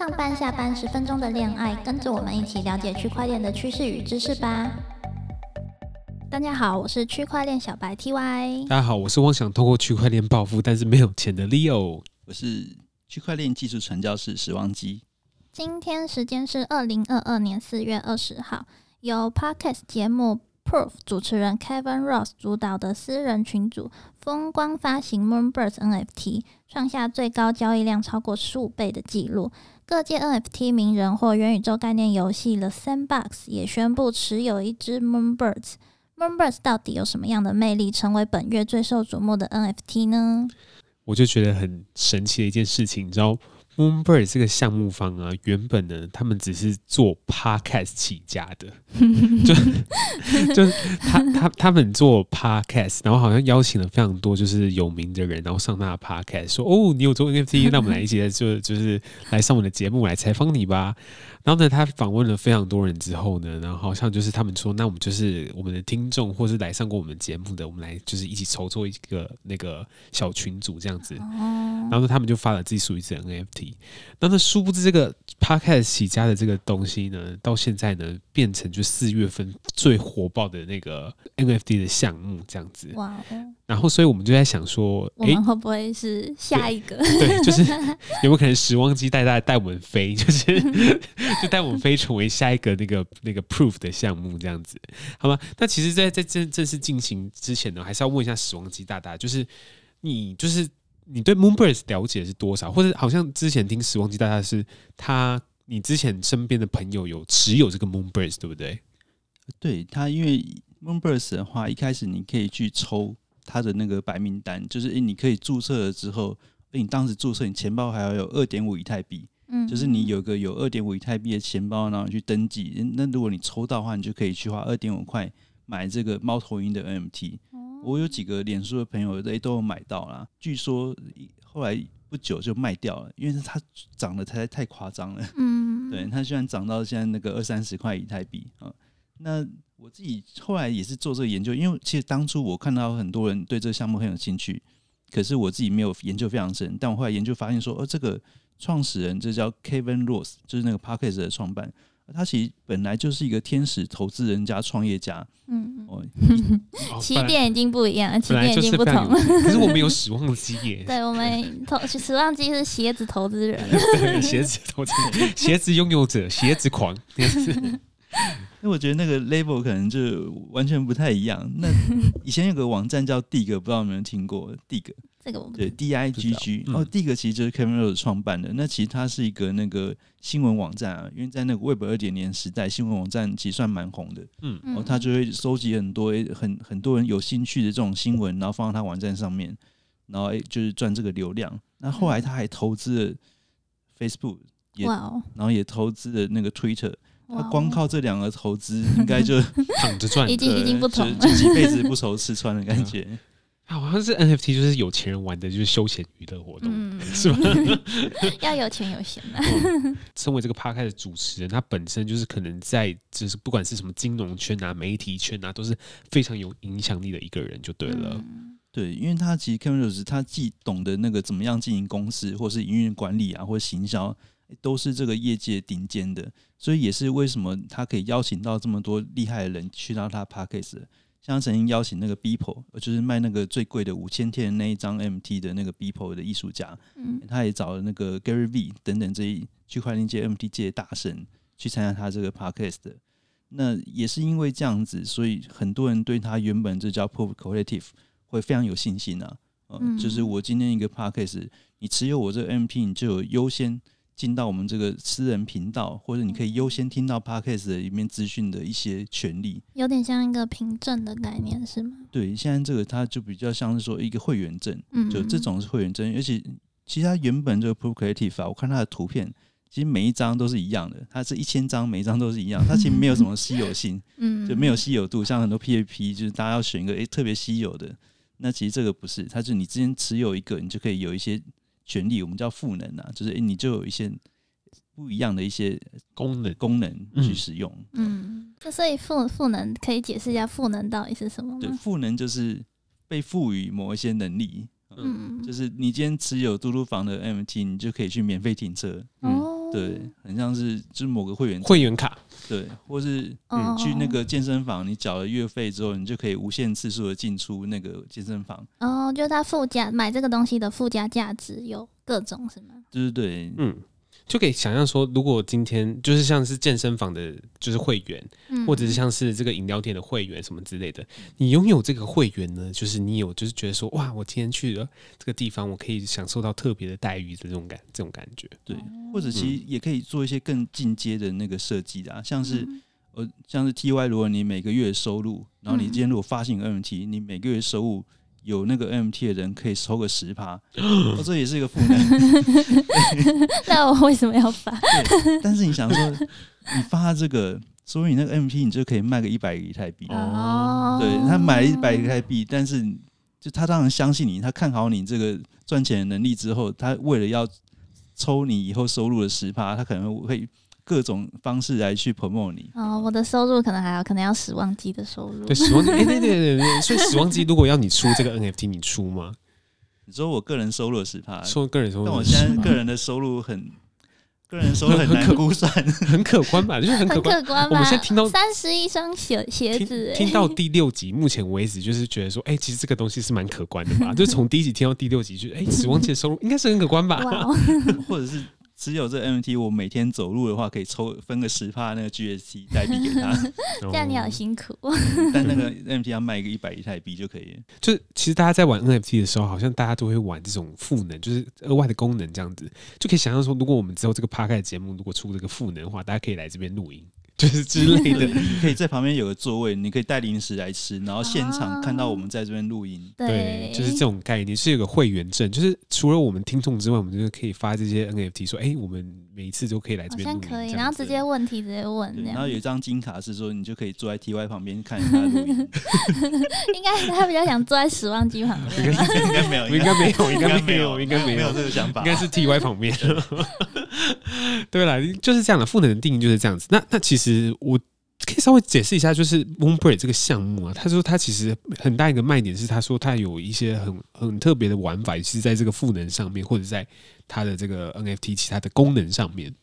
上班下班十分钟的恋爱，跟着我们一起了解区块链的趋势与知识吧。大家好，我是区块链小白 TY。大家好，我是妄想通过区块链暴富但是没有钱的 Leo。我是区块链技术传教士史旺基。今天时间是二零二二年四月二十号，由 Podcast 节目。Proof 主持人 Kevin Ross 主导的私人群组风光发行 Moonbirds NFT，创下最高交易量超过十五倍的记录。各界 NFT 名人或元宇宙概念游戏 The Sandbox 也宣布持有一只 Moonbirds。Moonbirds 到底有什么样的魅力，成为本月最受瞩目的 NFT 呢？我就觉得很神奇的一件事情，你知道？Moonbird 这个项目方啊，原本呢，他们只是做 podcast 起家的，就就他他他们做 podcast，然后好像邀请了非常多就是有名的人，然后上他的 podcast，说哦，你有做 NFT，那我们来一起就就是来上我们的节目来采访你吧。然后呢，他访问了非常多人之后呢，然后好像就是他们说，那我们就是我们的听众，或是来上过我们节目的，我们来就是一起筹措一个那个小群组这样子。然后呢，他们就发了自己属于自己的 NFT。那么殊不知这个 Podcast 起家的这个东西呢，到现在呢，变成就四月份最火爆的那个 NFT 的项目这样子。哇！然后所以我们就在想说，我们会不会是下一个？对，就是有没有可能时光机带大家带我们飞，就是。就带我们飞成为下一个那个那个 proof 的项目这样子，好吗？那其实，在在正正式进行之前呢，还是要问一下时光机大大，就是你就是你对 Moonbirds 了解是多少？或者好像之前听时光机大家是他，你之前身边的朋友有持有这个 Moonbirds 对不对？对他，因为 Moonbirds 的话，一开始你可以去抽他的那个白名单，就是你可以注册了之后，你当时注册，你钱包还要有二点五以太币。嗯，就是你有个有二点五以太币的钱包，然后去登记。那如果你抽到的话，你就可以去花二点五块买这个猫头鹰的 NFT。我有几个脸书的朋友，诶都有买到啦。据说后来不久就卖掉了，因为它涨得太太夸张了。嗯，对，它居然涨到现在那个二三十块以太币啊。那我自己后来也是做这个研究，因为其实当初我看到很多人对这个项目很有兴趣，可是我自己没有研究非常深。但我后来研究发现说，哦，这个。创始人这叫 Kevin Ross，就是那个 Parkes 的创办。他其实本来就是一个天使投资人加创业家。嗯，哦，起点已经不一样，起点已经不同。可是我们有史旺基耶。对，我们投史旺基是鞋子投资人。对，鞋子投资人，鞋子拥有者，鞋子狂。那我觉得那个 label 可能就完全不太一样。那以前有个网站叫 Dig，不知道有没有听过 Dig。这个我对 D I G G 哦，第一个其实就是 Kevin Rose 创办的。那其实它是一个那个新闻网站啊，因为在那个 Web 二点零时代，新闻网站其实算蛮红的。嗯，然后他就会收集很多很很多人有兴趣的这种新闻，然后放到他网站上面，然后诶就是赚这个流量。那后来他还投资了 Facebook，也然后也投资了那个 Twitter。他光靠这两个投资，应该就 躺着赚，已经已经不同，就几辈子不愁吃穿的感觉。好像是 NFT，就是有钱人玩的，就是休闲娱乐活动，是吧？要有钱有闲嘛。身为这个 p a r k 的主持人，他本身就是可能在，就是不管是什么金融圈啊、媒体圈啊，都是非常有影响力的一个人，就对了。对，因为他其实 Kevin Rose 他既懂得那个怎么样经营公司，或是营运管理啊，或者行销，都是这个业界顶尖的，所以也是为什么他可以邀请到这么多厉害的人去到他 p a r k 像曾经邀请那个 Beeple，就是卖那个最贵的五千天的那一张 MT 的那个 Beeple 的艺术家，嗯，他也找了那个 Gary V 等等这一区块链界 MT 界大神去参加他这个 Podcast。那也是因为这样子，所以很多人对他原本这叫 Proof Collective 会非常有信心啊。嗯，就是我今天一个 Podcast，你持有我这个 MT，你就有优先。进到我们这个私人频道，或者你可以优先听到 podcast 里面资讯的一些权利，有点像一个凭证的概念，是吗？对，现在这个它就比较像是说一个会员证，就这种是会员证，而且其实它原本这个 Pro Creative 啊，我看它的图片，其实每一张都是一样的，它是一千张，每一张都是一样，它其实没有什么稀有性，嗯，就没有稀有度，像很多 PAP 就是大家要选一个诶特别稀有的，那其实这个不是，它是你之前持有一个，你就可以有一些。权利我们叫赋能啊，就是你就有一些不一样的一些功能功能去使用。嗯，那所以赋赋能可以解释一下赋能到底是什么吗？对，赋能就是被赋予某一些能力。嗯，就是你今天持有嘟嘟房的 MT，你就可以去免费停车。哦。对，很像是就是某个会员会员卡，对，或是你去那个健身房，你缴了月费之后，你就可以无限次数的进出那个健身房。哦，就是它附加买这个东西的附加价值有各种是吗？对对对，嗯，就可以想象说，如果今天就是像是健身房的，就是会员，嗯，或者是像是这个饮料店的会员什么之类的，你拥有这个会员呢，就是你有就是觉得说，哇，我今天去了这个地方，我可以享受到特别的待遇的这种感这种感觉。对，或者其实也可以做一些更进阶的那个设计的啊，像是呃，像是 T Y，如果你每个月收入，然后你今天如果发行 N T，你每个月收入有那个 MT 的人可以抽个十趴，哦，这也是一个负担。那我为什么要发？但是你想说，你发这个，所以你那个 M T 你就可以卖个一百个以太币。哦，对他买了一百个以太币，但是就他当然相信你，他看好你这个赚钱的能力之后，他为了要抽你以后收入的十趴，他可能会各种方式来去 promote 你。哦，我的收入可能还要，可能要十万 G 的收入。对，死亡哎、对对对对，所以死亡机如果要你出这个 NFT，你出吗？你说我个人收入十趴，说个人收入，但我现在个人的收入很，个人收入很难估算。很可观吧，就是很可很观。我们现在听到三十一双鞋鞋子、听听到第六集，目前为止就是觉得说，哎、其实这个东西是蛮可观的吧？就从第一集听到第六集，就哎，死亡机的收入应该是很可观吧？或者是持有这 NFT，我每天走路的话，可以抽分个十帕那个 GST 代币给他，这样你好辛苦。哦 但那个 NFT 要卖一个一百以太币就可以了。就是其实大家在玩 NFT 的时候，好像大家都会玩这种赋能，就是额外的功能这样子，就可以想象说，如果我们之后这个 p a r k 节目如果出这个赋能的话，大家可以来这边录音，就是之类的。你可以在旁边有个座位，你可以带零食来吃，然后现场看到我们在这边录音。对，就是这种概念，是有个会员证，就是除了我们听众之外，我们就是可以发这些 NFT，说，哎、我们每一次都可以来这好边录音，可以，然后直接问题直接问然后。有一张金卡是说，你就可以坐在 TY 旁边看他录音。应该他比较想坐在十万机旁边吧。应该没有，应该没有，应该没没有，应该没没有有，这个想法。应该是 T Y 旁边。对了，就是这样的，赋能的定义就是这样子。那那其实我可以稍微解释一下，就是 Moonbird 这个项目啊，他说他其实很大一个卖点是，他说他有一些很很特别的玩法，是在这个赋能上面，或者在它的这个 NFT 其他的功能上面。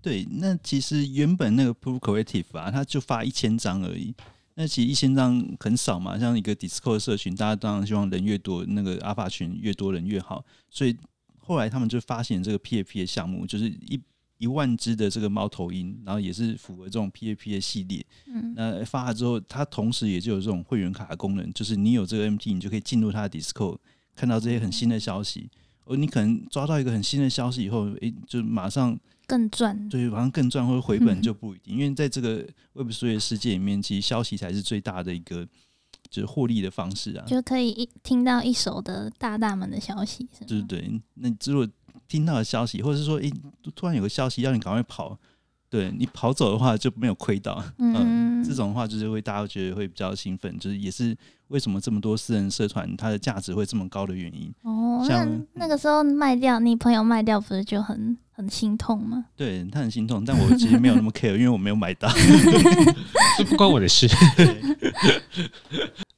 对，那其实原本那个 Proof Collective 啊，他就发一千张而已。那其实一千张很少嘛，像一个 Discord 社群，大家当然希望人越多，那个 Alpha 群越多人越好。所以后来他们就发现这个 PAP 的项目，就是一一万只的这个猫头鹰，然后也是符合这种 PAP 的系列。嗯，那发了之后，它同时也就有这种会员卡的功能，就是你有这个 MT，你就可以进入它的 Discord，看到这些很新的消息。而，你可能抓到一个很新的消息以后，诶，就马上更赚。对，马上更赚或者回本嗯 就不一定，因为在这个 Web 3的世界里面，其实消息才是最大的一个就是获利的方式啊。就可以一听到一手的大大们的消息，是吗对对对，那你如果听到的消息，或者是说，诶，突然有个消息要你赶快跑，对你跑走的话就没有亏到。嗯，这种的话就是会大家觉得会比较兴奋，就是也是为什么这么多私人社团它的价值会这么高的原因。哦，那像那个时候卖掉，你朋友卖掉，不是就很很心痛吗？对他很心痛，但我其实没有那么 care，因为我没有买到。这不关我的事。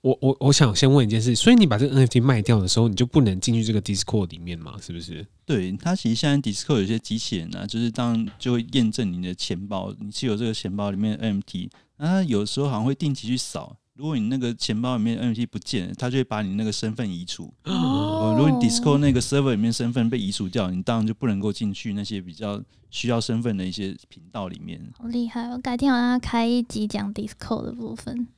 我我我想先问一件事，所以你把这个 NFT 卖掉的时候，你就不能进去这个 Discord 里面吗？是不是？对，它其实现在 Discord 有些机器人啊，就是当就会验证你的钱包，你是有这个钱包里面的 NFT，那它有时候好像会定期去扫，如果你那个钱包里面 NFT 不见了，它就会把你那个身份移除。哦呃，如果你 Discord 那个 server 里面身份被移除掉，你当然就不能够进去那些比较需要身份的一些频道里面。好厉害我！改天好像要开一集讲 Disco 的部分。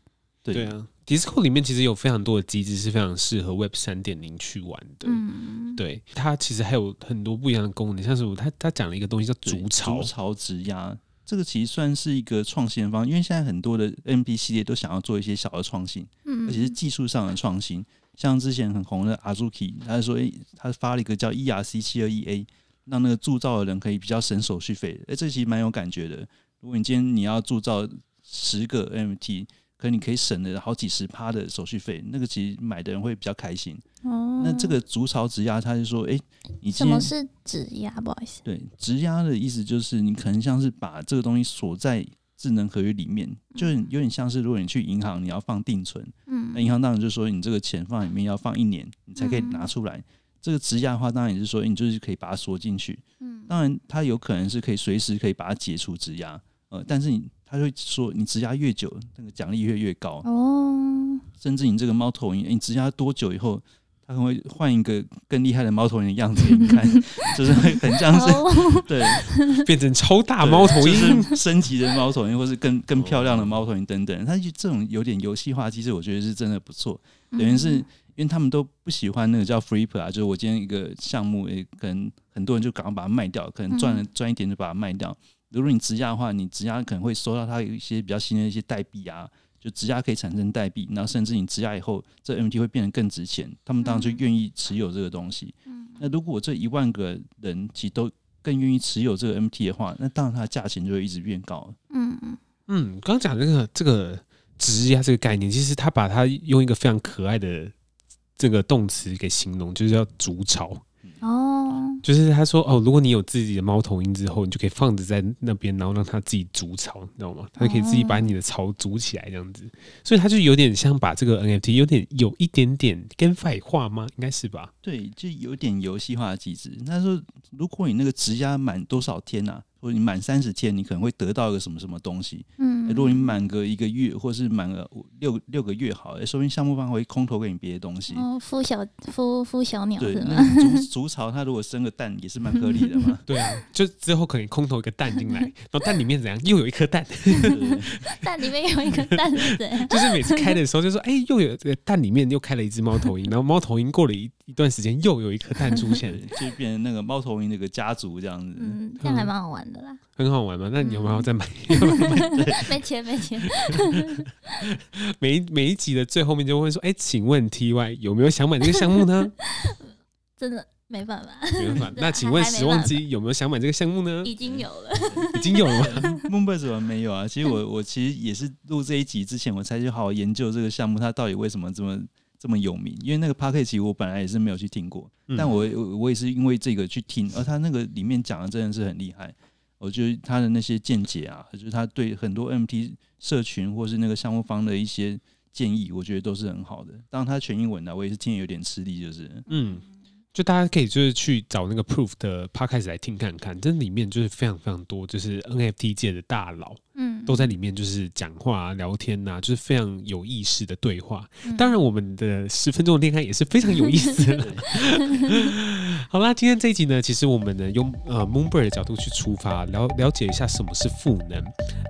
对对啊，Discord 里面其实有非常多的机制是非常适合 Web 三点零去玩的。嗯，对，它其实还有很多不一样的功能，像是我它它讲了一个东西叫对筑巢筑，巢质押，这个其实算是一个创新的方，因为现在很多的 MP 系列都想要做一些小的创新，嗯，而且是技术上的创新。像之前很红的 Azuki，他说，诶、他发了一个叫 ERC 七二一 A，让那个铸造的人可以比较省手续费。诶、这其实蛮有感觉的。如果你今天你要铸造十个 MT，可能你可以省了好几十趴的手续费，那个其实买的人会比较开心。哦，那这个筑巢质押，他就说，诶、你今天什么是质押？不好意思，对，质押的意思就是你可能像是把这个东西锁在智能合约里面，就是有点像是如果你去银行你要放定存，嗯那银行当然就说你这个钱放里面要放一年，你才可以拿出来。这个质押的话，当然也是说你就是可以把它锁进去。嗯当然，它有可能是可以随时可以把它解除质押，呃，但是你他就说你质押越久，那个奖励越越高哦。甚至你这个猫头鹰，你质押多久以后，它可能会换一个更厉害的猫头鹰的样子给你看，就是会很像是对 变成超大猫头鹰升级的猫头鹰，或是更更漂亮的猫头鹰等等。它就这种有点游戏化机制，我觉得是真的不错。等于是因为他们都不喜欢那个叫 Freeper 啊，就是我今天一个项目，诶，可能很多人就赶快把它卖掉，可能赚了赚一点就把它卖掉。如果你质押的话，你质押可能会收到它有一些比较新的一些代币啊，就质押可以产生代币，然后甚至你质押以后，这 MT 会变得更值钱，他们当然就愿意持有这个东西。那如果这一万个人其实都更愿意持有这个 MT 的话，那当然它的价钱就会一直变高。嗯嗯嗯，刚刚讲这个这个质押这个概念，其实他把它用一个非常可爱的这个动词给形容，就是叫筑巢。就是他说哦，如果你有自己的猫头鹰之后，你就可以放着在那边，然后让它自己筑巢，你知道吗？它可以自己把你的巢筑起来这样子，所以它就有点像把这个 NFT 有点有一点点跟废化吗？应该是吧？对，就有点游戏化的机制。他说，如果你那个质押满多少天呢？或者你满三十天，你可能会得到一个什么什么东西。嗯，如果你满个一个月，或是满个六六个月，好，说明项目方会空投给你别的东西。哦，孵小孵孵小鸟是吗？竹竹巢它如果生个蛋也是蛮合理的嘛。对啊，就之后可能空投一个蛋进来，然后蛋里面怎样？又有一颗蛋。蛋里面有一颗蛋是怎样？就是每次开的时候就说，哎，又有这个蛋里面又开了一只猫头鹰，然后猫头鹰过了一一段时间又有一颗蛋出现，就变成那个猫头鹰那个家族这样子。嗯，这样还蛮好玩的啦。很好玩吗？那你有没有再买？没钱，没钱。每一每一集的最后面就会说：“哎，请问 T Y 有没有想买这个项目呢？”真的没办法，没办法。那请问时望机有没有想买这个项目呢？已经有了，已经有了吗？梦贝怎么没有啊？其实我我其实也是录这一集之前，我才去好好研究这个项目，它到底为什么这么这么有名？因为那个 p a r k 其实我本来也是没有去听过，但我我也是因为这个去听，而他那个里面讲的真的是很厉害。我觉得他的那些见解啊，就是他对很多 MT 社群或是那个项目方的一些建议，我觉得都是很好的。当然他全英文的，我也是听有点吃力，就是嗯。就大家可以就是去找那个 Proof 的 Podcast 来听看看，这里面就是非常非常多，就是 NFT 界的大佬，嗯，都在里面就是讲话聊天呐，就是非常有意识的对话。当然，我们的十分钟的恋爱也是非常有意思的。好啦，今天这一集呢，其实我们呢用呃 Moonbird 的角度去出发，了了解一下什么是赋能，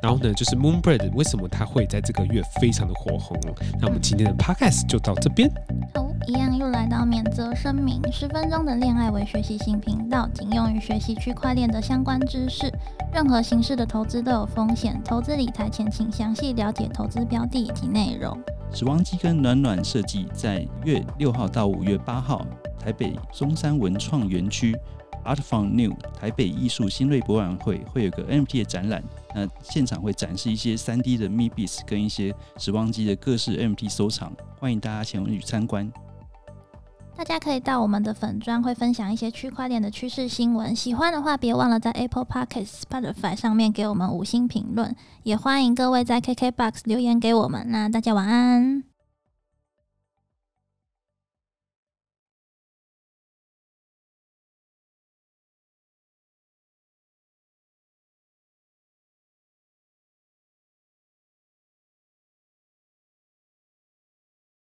然后呢就是 Moonbird 为什么它会在这个月非常的火红。那我们今天的 Podcast 就到这边。好，一样又来到免责声明，十分。钟的恋爱为学习型频道，仅用于学习区块链的相关知识。任何形式的投资都有风险，投资理财前请详细了解投资标的以及内容。死亡机跟暖暖设计在月六号到五月八号，台北中山文创园区 Art from New 台北艺术新锐博览会会有个 NFT 的展览，那现场会展示一些三 D 的 m i b i s 跟一些死亡机的各式 NFT 收藏，欢迎大家前往去参观。大家可以到我们的粉专，会分享一些区块链的趋势新闻。喜欢的话，别忘了在 Apple Podcast、Spotify 上面给我们五星评论。也欢迎各位在 KKBox 留言给我们。那大家晚安。